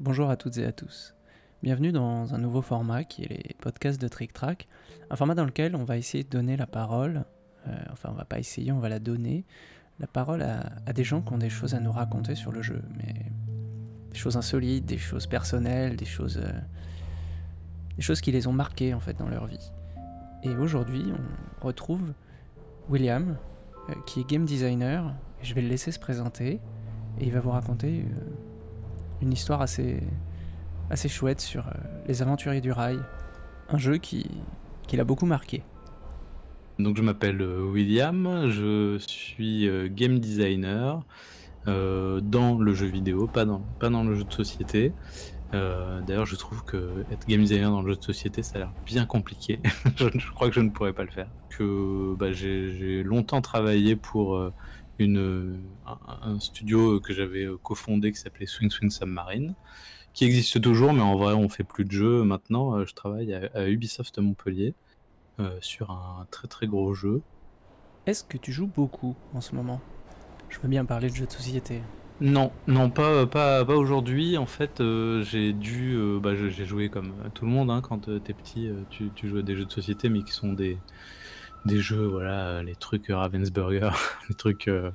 Bonjour à toutes et à tous. Bienvenue dans un nouveau format qui est les podcasts de Trick Track, un format dans lequel on va essayer de donner la parole, euh, enfin on va pas essayer, on va la donner, la parole à, des gens qui ont des choses à nous raconter sur le jeu, mais des choses insolites, des choses personnelles, des choses, euh, des choses qui les ont marquées en fait dans leur vie. Et aujourd'hui, on retrouve William, euh, qui est game designer. Je vais le laisser se présenter et il va vous raconter une histoire assez, assez chouette sur euh, les aventuriers du rail, un jeu qui, qui l'a beaucoup marqué. Donc je m'appelle euh, William, je suis euh, game designer dans le jeu vidéo, pas dans, pas dans le jeu de société. D'ailleurs, je trouve que être game designer dans le jeu de société, ça a l'air bien compliqué. je, crois que je ne pourrais pas le faire. Que bah, j'ai longtemps travaillé pour une, un, studio que j'avais cofondé qui s'appelait Swing Swing Submarine, qui existe toujours, mais en vrai, on fait plus de jeux maintenant. Euh, je travaille à, Ubisoft Montpellier euh, sur un très très gros jeu. Est-ce que tu joues beaucoup en ce moment? Je veux bien parler de jeux de société. Non, non, pas, pas, pas aujourd'hui. En fait, euh, j'ai dû. bah, j'ai joué comme tout le monde hein, quand t'es petit, tu, tu joues à des jeux de société, mais qui sont des, des jeux, voilà, les trucs Ravensburger, les trucs euh,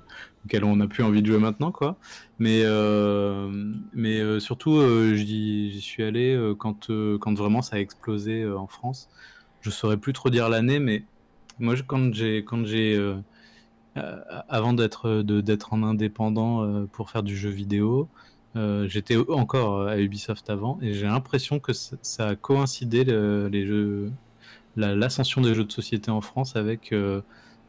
auxquels on n'a plus envie de jouer maintenant, quoi. Mais, euh, euh, surtout, j'y suis allé quand, quand vraiment ça a explosé en France. Je saurais plus trop dire l'année, mais moi, quand j'ai, quand j'ai, avant d'être, d'être en indépendant pour faire du jeu vidéo, j'étais encore à Ubisoft avant, et j'ai l'impression que ça, a coïncidé les jeux l'ascension des jeux de société en France avec, euh,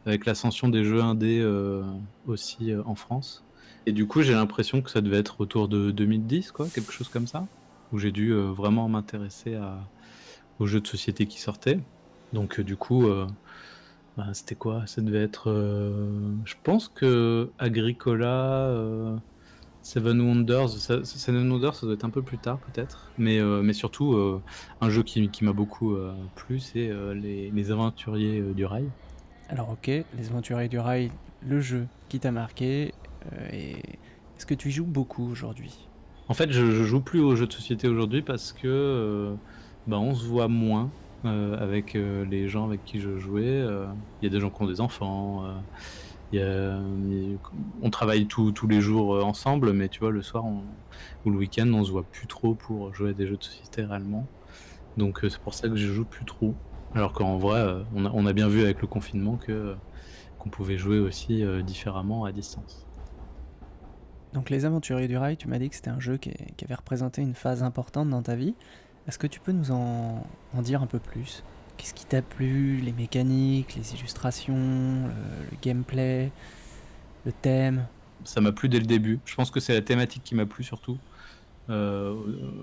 avec l'ascension des jeux indés euh, aussi euh, en France. Et du coup, j'ai l'impression que ça devait être autour de 2010, quoi, quelque chose comme ça, où j'ai dû vraiment m'intéresser aux jeux de société qui sortaient. Donc, du coup, bah, c'était quoi? Ça devait être. je pense que Agricola. Seven Wonders, Seven Wonders, ça doit être un peu plus tard peut-être, mais, euh, mais surtout euh, un jeu qui, qui m'a beaucoup euh, plu, c'est les, les, Aventuriers du Rail. Alors ok, les Aventuriers du Rail, le jeu qui t'a marqué, et est-ce que tu y joues beaucoup aujourd'hui? En fait, je, je, joue plus aux jeux de société aujourd'hui parce que bah, on se voit moins avec les gens avec qui je jouais. Il y a des gens qui ont des enfants on travaille tous les jours euh, ensemble, mais tu vois, le soir ou le week-end, on se voit plus trop pour jouer à des jeux de société réellement. Donc euh, c'est pour ça que je joue plus trop. Alors qu'en vrai, euh, on a, bien vu avec le confinement que qu'on pouvait jouer aussi différemment à distance. Donc les Aventuriers du Rail, tu m'as dit que c'était un jeu qui, avait représenté une phase importante dans ta vie. Est-ce que tu peux nous en dire un peu plus? Qu'est-ce qui t'a plu Les mécaniques, les illustrations, le, gameplay, le thème? Ça m'a plu dès le début. Je pense que c'est la thématique qui m'a plu surtout. Euh,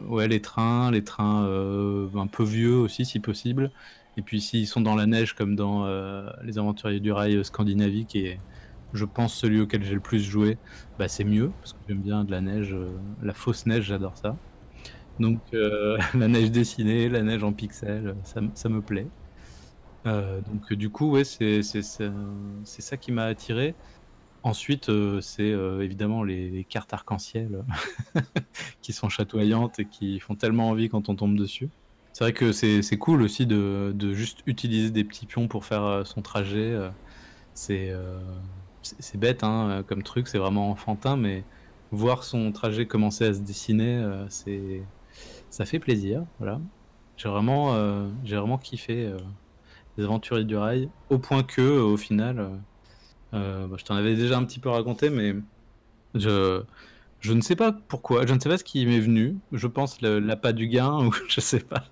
ouais, les trains, les trains euh, un peu vieux aussi si possible. Et puis s'ils sont dans la neige comme dans euh, les Aventuriers du Rail Scandinavie, qui est, je pense, celui auquel j'ai le plus joué, bah, c'est mieux parce que j'aime bien de la neige, la fausse neige, j'adore ça. Donc euh, la neige dessinée, la neige en pixels, ça, ça me plaît. Euh, donc du coup, ouais, c'est ça qui m'a attiré. Ensuite, euh, c'est évidemment les, cartes arc-en-ciel qui sont chatoyantes et qui font tellement envie quand on tombe dessus. C'est vrai que c'est cool aussi de, de, juste utiliser des petits pions pour faire son trajet. c'est c'est bête hein, comme truc, c'est vraiment enfantin, mais voir son trajet commencer à se dessiner, c'est ça fait plaisir. Voilà. J'ai vraiment, euh, j'ai vraiment kiffé euh, les aventuriers du rail, au point que, euh, au final, bah, je t'en avais déjà un petit peu raconté, mais je, je ne sais pas pourquoi, je ne sais pas ce qui m'est venu. Je pense l'appât du gain, ou je sais pas.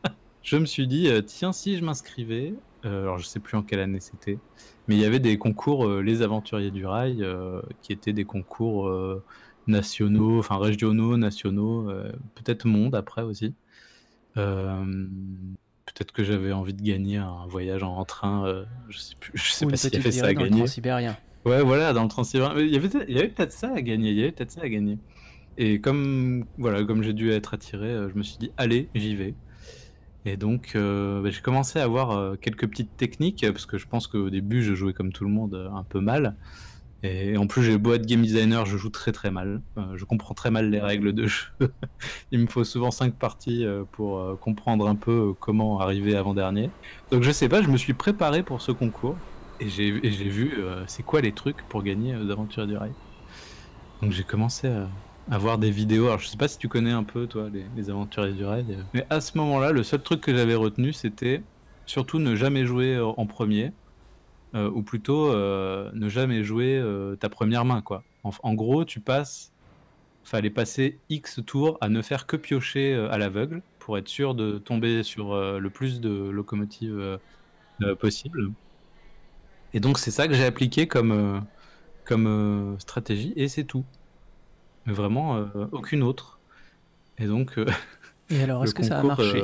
Je me suis dit, tiens, si je m'inscrivais, alors je sais plus en quelle année c'était, mais il y avait des concours, les aventuriers du rail, qui étaient des concours nationaux, enfin régionaux, nationaux, euh, peut-être monde après aussi. Euh, peut-être que j'avais envie de gagner un voyage en train. Euh, je sais plus, je sais pas s'il y avait ça à dans gagner. Le ouais, voilà, dans le transsibérien. Il y avait, il y avait peut-être ça à gagner. Il y avait peut-être ça à gagner. Et comme voilà, comme j'ai dû être attiré, je me suis dit allez, j'y vais. Et donc, bah, j'ai commencé à avoir quelques petites techniques parce que je pense qu'au début, je jouais comme tout le monde un peu mal. Et en plus, j'ai beau être game designer, je joue très très mal. Euh, je comprends très mal les règles de jeu. Il me faut souvent 5 parties euh, pour euh, comprendre un peu comment arriver avant-dernier. Donc je sais pas, je me suis préparé pour ce concours. Et j'ai vu c'est quoi les trucs pour gagner d'Aventure du Rail? Donc j'ai commencé à, voir des vidéos. Alors je sais pas si tu connais un peu, toi, les, les Aventuriers du Rail. Mais à ce moment-là, le seul truc que j'avais retenu, c'était surtout ne jamais jouer en premier. Euh, ou plutôt euh, ne jamais jouer euh, ta première main quoi. En, gros, tu passes, fallait passer X tours à ne faire que piocher à l'aveugle pour être sûr de tomber sur le plus de locomotives possible. Et donc c'est ça que j'ai appliqué comme comme stratégie et c'est tout. Mais vraiment aucune autre. Et donc Et alors, est-ce que ça a marché?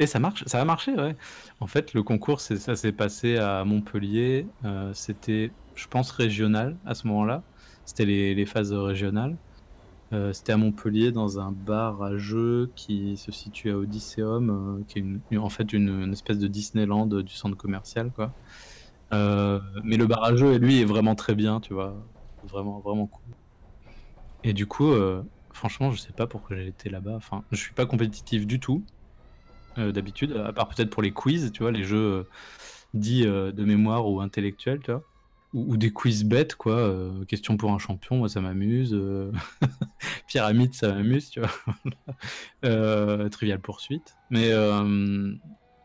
Et ça marche, ça a marché, ouais. En fait, le concours, ça s'est passé à Montpellier. Euh, c'était, je pense, régional à ce moment-là. C'était les, phases régionales. Euh, c'était à Montpellier dans un bar à jeux qui se situe à Odysseum, euh, qui est en fait une, espèce de Disneyland du centre commercial, quoi. mais le bar à jeux, lui, est vraiment très bien, tu vois, vraiment, vraiment cool. Et du coup, franchement, je sais pas pourquoi j'ai été là-bas. Enfin, je suis pas compétitif du tout. Euh, d'habitude, à part peut-être pour les quiz, tu vois, les jeux euh, dits euh, de mémoire ou intellectuels, tu vois. Ou, des quiz bêtes, quoi. question pour un champion, moi ça m'amuse. Pyramide, ça m'amuse, tu vois. Trivial poursuite. Mais,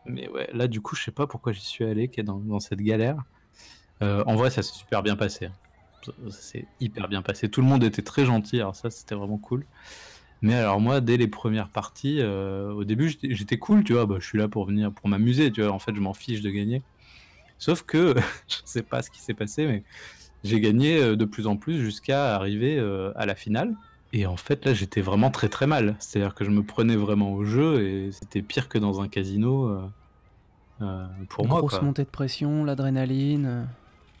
mais ouais, là du coup, je sais pas pourquoi j'y suis allé, qui est dans, cette galère. en vrai, ça s'est super bien passé. Hein. Hyper bien passé. Tout le monde était très gentil, alors ça, c'était vraiment cool. Mais alors moi, dès les premières parties, euh, au début, j'étais cool, tu vois, bah, je suis là pour venir, pour m'amuser, tu vois, en fait, je m'en fiche de gagner. Sauf que, je sais pas ce qui s'est passé, mais j'ai gagné euh, de plus en plus jusqu'à arriver euh, à la finale. Et en fait, là, j'étais vraiment très très mal. C'est-à-dire que je me prenais vraiment au jeu et c'était pire que dans un casino pour moi. Grosse montée de pression, l'adrénaline.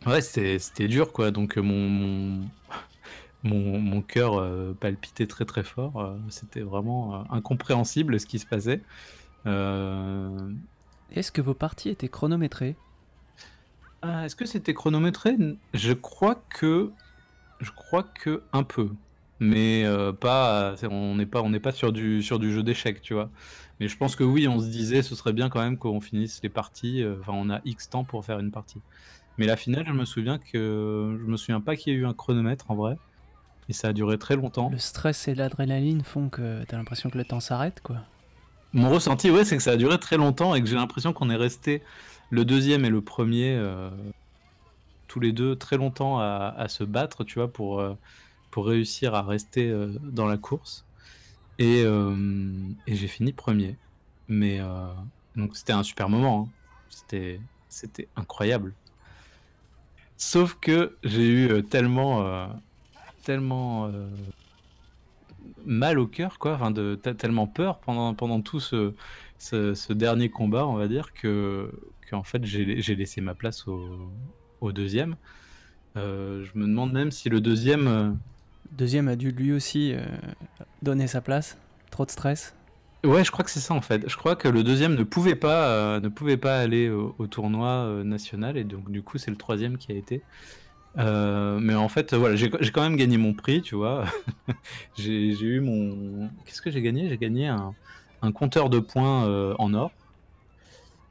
Ouais, c'était dur, quoi. Donc mon mon, cœur euh, palpitait très très fort. Euh, c'était vraiment euh, incompréhensible ce qui se passait. Est-ce que vos parties étaient chronométrées? Ah, Est-ce que c'était chronométré? Je crois que je crois que un peu, mais pas. On n'est pas on n'est pas sur du sur du jeu d'échecs, tu vois. Mais je pense que oui, on se disait ce serait bien quand même qu'on finisse les parties. Enfin, on a X temps pour faire une partie. Mais la finale, je me souviens que je me souviens pas qu'il y ait eu un chronomètre en vrai. Et ça a duré très longtemps. Le stress et l'adrénaline font que t'as l'impression que le temps s'arrête, quoi. Mon ressenti, ouais, c'est que ça a duré très longtemps et que j'ai l'impression qu'on est resté le deuxième et le premier, euh, tous les deux, très longtemps à, se battre, tu vois, pour, euh, pour réussir à rester euh, dans la course. Et, et j'ai fini premier. Mais donc c'était un super moment. Hein. C'était, c'était incroyable. Sauf que j'ai eu tellement tellement euh, mal au cœur, quoi, enfin de tellement peur pendant pendant tout ce, ce, dernier combat, on va dire que qu'en fait j'ai laissé ma place au, au deuxième. Euh, je me demande même si le deuxième euh, deuxième a dû lui aussi donner sa place. Trop de stress. Ouais, je crois que c'est ça en fait. Je crois que le deuxième ne pouvait pas, ne pouvait pas aller au, au tournoi national et donc du coup c'est le troisième qui a été. Euh, mais en fait, voilà, j'ai quand même gagné mon prix, tu vois. j'ai eu mon. Qu'est-ce que j'ai gagné? J'ai gagné un, compteur de points euh, en or.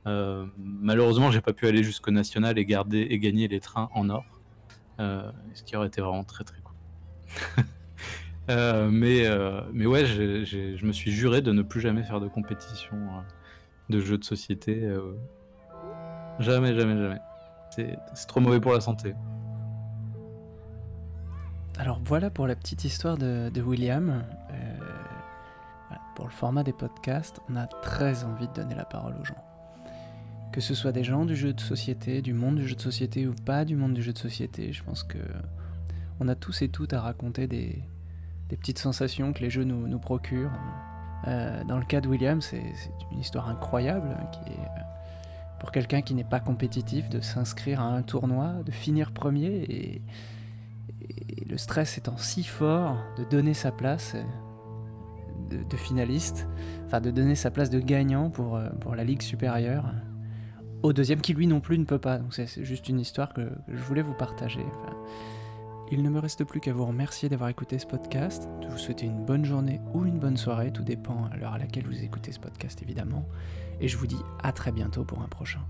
Euh, malheureusement, j'ai pas pu aller jusqu'au national et garder et gagner les trains en or, ce qui aurait été vraiment très très cool. mais mais ouais, je me suis juré de ne plus jamais faire de compétition de jeux de société. jamais, jamais, jamais. C'est trop mauvais pour la santé. Alors voilà pour la petite histoire de, William. Euh, pour le format des podcasts, on a très envie de donner la parole aux gens. Que ce soit des gens du jeu de société, du monde du jeu de société ou pas du monde du jeu de société, je pense que on a tous et toutes à raconter des, petites sensations que les jeux nous, procurent. Euh, dans le cas de William, c'est une histoire incroyable qui est euh, pour quelqu'un qui n'est pas compétitif de s'inscrire à un tournoi, de finir premier et et le stress étant si fort de donner sa place de, finaliste, enfin de donner sa place de gagnant pour, euh, pour la ligue supérieure au deuxième qui lui non plus ne peut pas. Donc c'est juste une histoire que, je voulais vous partager. Il ne me reste plus qu'à vous remercier d'avoir écouté ce podcast, de vous souhaiter une bonne journée ou une bonne soirée, tout dépend à l'heure à laquelle vous écoutez ce podcast évidemment, et je vous dis à très bientôt pour un prochain.